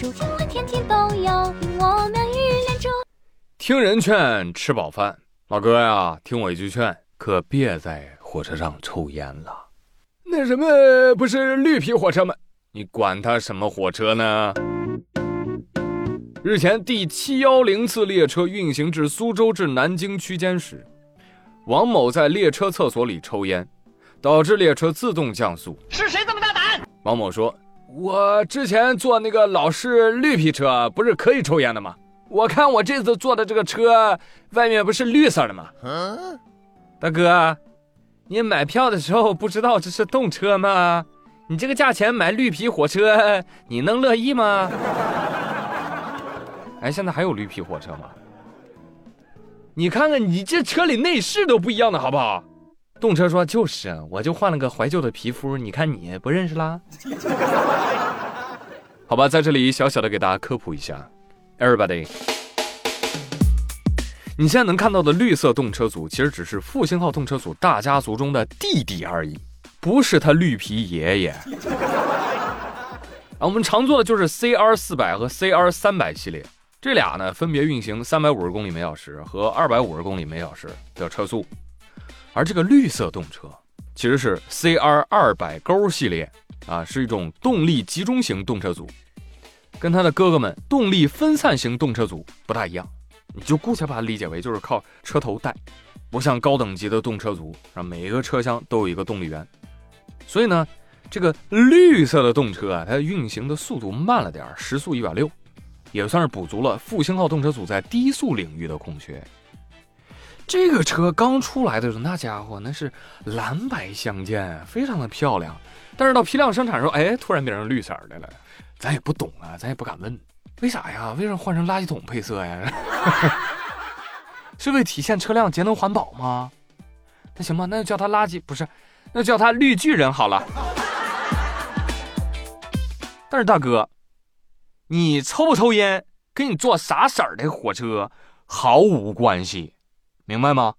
猪，听了天天都要听我妙语连珠。听人劝，吃饱饭。老哥呀，听我一句劝，可别在火车上抽烟了。那什么，不是绿皮火车吗？你管他什么火车呢？日前，第七幺零次列车运行至苏州至南京区间时，王某在列车厕所里抽烟，导致列车自动降速。是谁这么大胆？王某说：“我之前坐那个老式绿皮车，不是可以抽烟的吗？我看我这次坐的这个车外面不是绿色的吗？”嗯大哥，你买票的时候不知道这是动车吗？你这个价钱买绿皮火车，你能乐意吗？哎，现在还有绿皮火车吗？你看看你这车里内饰都不一样的好不好？动车说就是，我就换了个怀旧的皮肤，你看你不认识啦？好吧，在这里小小的给大家科普一下，everybody，你现在能看到的绿色动车组，其实只是复兴号动车组大家族中的弟弟而已，不是他绿皮爷爷。啊，我们常坐的就是 CR 四百和 CR 三百系列，这俩呢分别运行三百五十公里每小时和二百五十公里每小时的车速。而这个绿色动车其实是 CR 二百勾系列啊，是一种动力集中型动车组，跟它的哥哥们动力分散型动车组不大一样。你就姑且把它理解为就是靠车头带，不像高等级的动车组，啊，每一个车厢都有一个动力源。所以呢，这个绿色的动车啊，它运行的速度慢了点儿，时速一百六，也算是补足了复兴号动车组在低速领域的空缺。这个车刚出来的时候，那家伙那是蓝白相间，非常的漂亮。但是到批量生产的时候，哎，突然变成绿色的了。咱也不懂啊，咱也不敢问，为啥呀？为什么换成垃圾桶配色呀？是为体现车辆节能环保吗？那行吧，那就叫它垃圾，不是，那叫它绿巨人好了。但是大哥，你抽不抽烟跟你坐啥色儿的火车毫无关系。明白吗？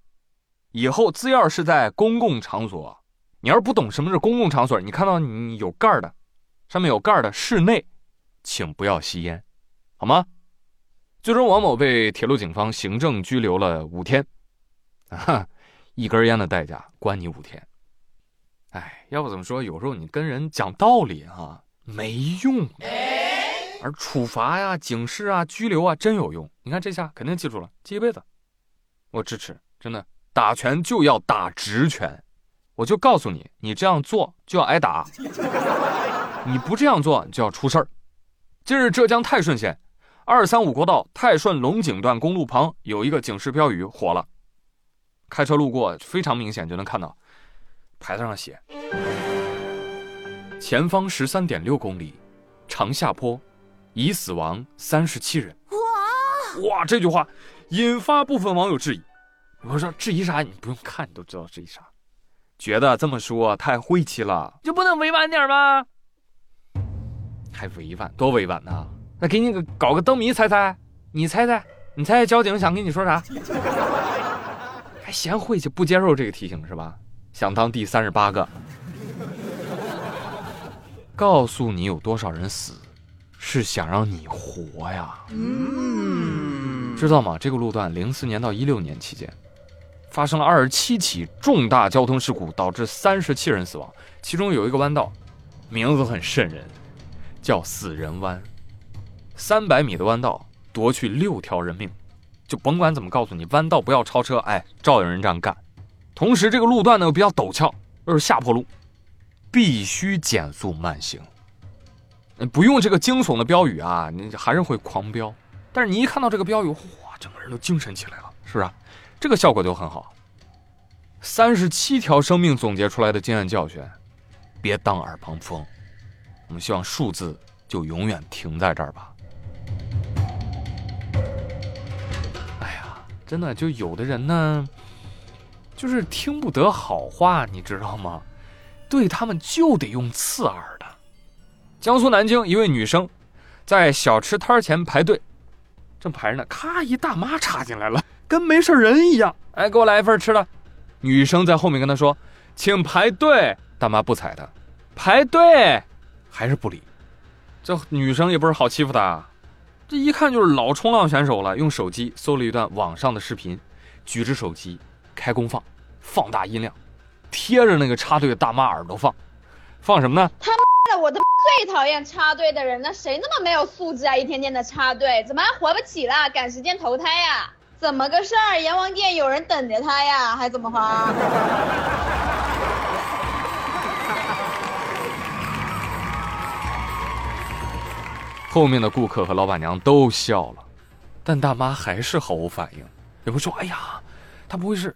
以后只要是在公共场所，你要是不懂什么是公共场所，你看到你有盖儿的，上面有盖儿的室内，请不要吸烟，好吗？最终，王某被铁路警方行政拘留了五天，啊，一根烟的代价关你五天。哎，要不怎么说，有时候你跟人讲道理啊没用，而处罚呀、警示啊、拘留啊真有用。你看这下肯定记住了，记一辈子。我支持，真的打拳就要打直拳，我就告诉你，你这样做就要挨打，你不这样做就要出事儿。近日，浙江泰顺县二三五国道泰顺龙井段公路旁有一个警示标语火了，开车路过非常明显就能看到，牌子上写：前方十三点六公里，长下坡，已死亡三十七人。哇哇，这句话。引发部分网友质疑，我说质疑啥？你不用看，你都知道质疑啥。觉得这么说太晦气了，就不能委婉点吗？还委婉？多委婉呐？那给你个搞个灯谜猜猜，你猜猜，你猜猜交警想跟你说啥？还嫌晦气，不接受这个提醒是吧？想当第三十八个？告诉你有多少人死，是想让你活呀。嗯。知道吗？这个路段零四年到一六年期间，发生了二十七起重大交通事故，导致三十七人死亡。其中有一个弯道，名字很瘆人，叫“死人弯”。三百米的弯道夺去六条人命，就甭管怎么告诉你，弯道不要超车，哎，照有人这样干。同时，这个路段呢又比较陡峭，又是下坡路，必须减速慢行。不用这个惊悚的标语啊，你还是会狂飙。但是你一看到这个标语，哇，整个人都精神起来了，是不是？这个效果就很好。三十七条生命总结出来的经验教训，别当耳旁风。我们希望数字就永远停在这儿吧。哎呀，真的，就有的人呢，就是听不得好话，你知道吗？对他们就得用刺耳的。江苏南京一位女生，在小吃摊前排队。正排着呢，咔，一大妈插进来了，跟没事人一样。哎，给我来一份吃的。女生在后面跟他说：“请排队。”大妈不睬他，排队还是不理。这女生也不是好欺负的，这一看就是老冲浪选手了。用手机搜了一段网上的视频，举着手机开功放，放大音量，贴着那个插队的大妈耳朵放，放什么呢？他妈的，我的最讨厌插队的人，那谁那么没有素质啊？一天天的插队，怎么还活不起了？赶时间投胎呀？怎么个事儿？阎王殿有人等着他呀？还怎么花？后面的顾客和老板娘都笑了，但大妈还是毫无反应，也不说：“哎呀，他不会是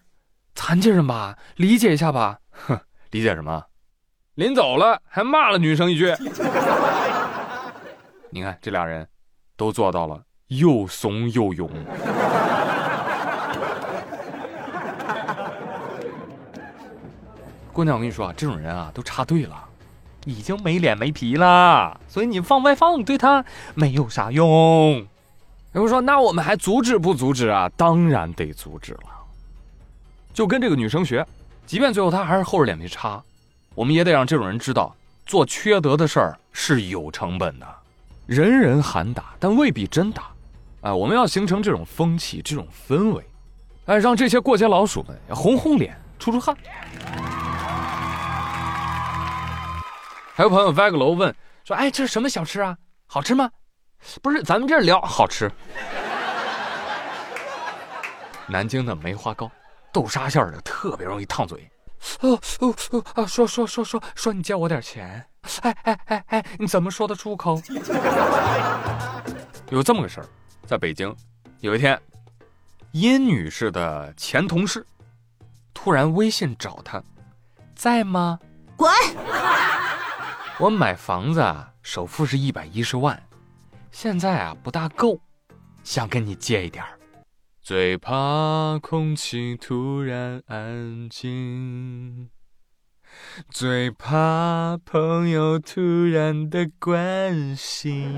残疾人吧？理解一下吧。”哼，理解什么？临走了还骂了女生一句。你看这俩人，都做到了又怂又勇。姑娘，我跟你说啊，这种人啊，都插队了。已经没脸没皮了，所以你放外放对他没有啥用。有人说：“那我们还阻止不阻止啊？”当然得阻止了。就跟这个女生学，即便最后她还是厚着脸皮插，我们也得让这种人知道，做缺德的事儿是有成本的。人人喊打，但未必真打。哎，我们要形成这种风气、这种氛围，哎，让这些过街老鼠们红红脸、出出汗。还有朋友歪个楼问说：“哎，这是什么小吃啊？好吃吗？”不是，咱们这聊好吃。南京的梅花糕，豆沙馅的，特别容易烫嘴。哦哦哦啊！说说说说说，你借我点钱。哎哎哎哎，你怎么说得出口？有这么个事儿，在北京，有一天，殷女士的前同事突然微信找她，在吗？滚！我买房子啊，首付是一百一十万，现在啊不大够，想跟你借一点儿。最怕空气突然安静，最怕朋友突然的关心。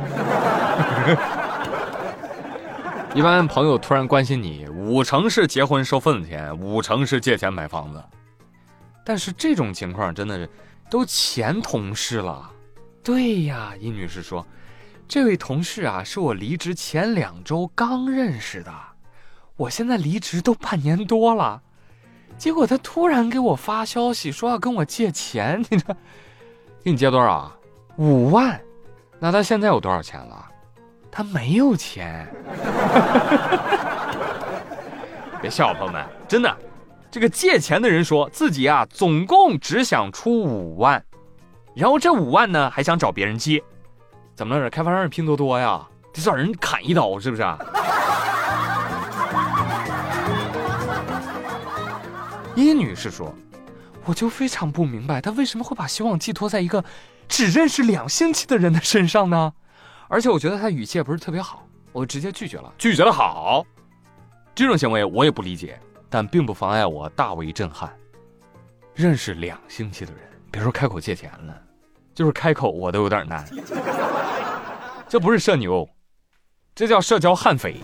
一般朋友突然关心你，五成是结婚收份子钱，五成是借钱买房子。但是这种情况真的是。都前同事了，对呀，殷女士说，这位同事啊，是我离职前两周刚认识的，我现在离职都半年多了，结果他突然给我发消息说要跟我借钱，你这，给你借多少啊？五万，那他现在有多少钱了？他没有钱，别笑，朋友们，真的。这个借钱的人说自己啊，总共只想出五万，然后这五万呢还想找别人借，怎么了？这开发商是拼多多呀？得找人砍一刀是不是？殷女士说：“我就非常不明白，她为什么会把希望寄托在一个只认识两星期的人的身上呢？而且我觉得他语气也不是特别好，我直接拒绝了，拒绝的好，这种行为我也不理解。”但并不妨碍我大为震撼。认识两星期的人，别说开口借钱了，就是开口我都有点难。这不是社牛，这叫社交悍匪。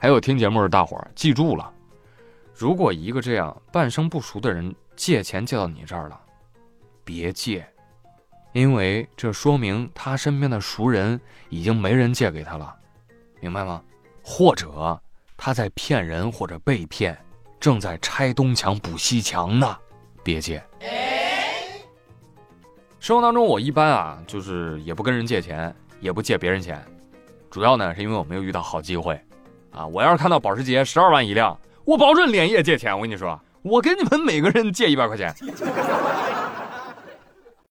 还有听节目的大伙儿，记住了，如果一个这样半生不熟的人借钱借到你这儿了，别借，因为这说明他身边的熟人已经没人借给他了，明白吗？或者。他在骗人或者被骗，正在拆东墙补西墙呢，别借。生活当中，我一般啊，就是也不跟人借钱，也不借别人钱，主要呢是因为我没有遇到好机会，啊，我要是看到保时捷十二万一辆，我保准连夜借钱。我跟你说，我跟你们每个人借一百块钱。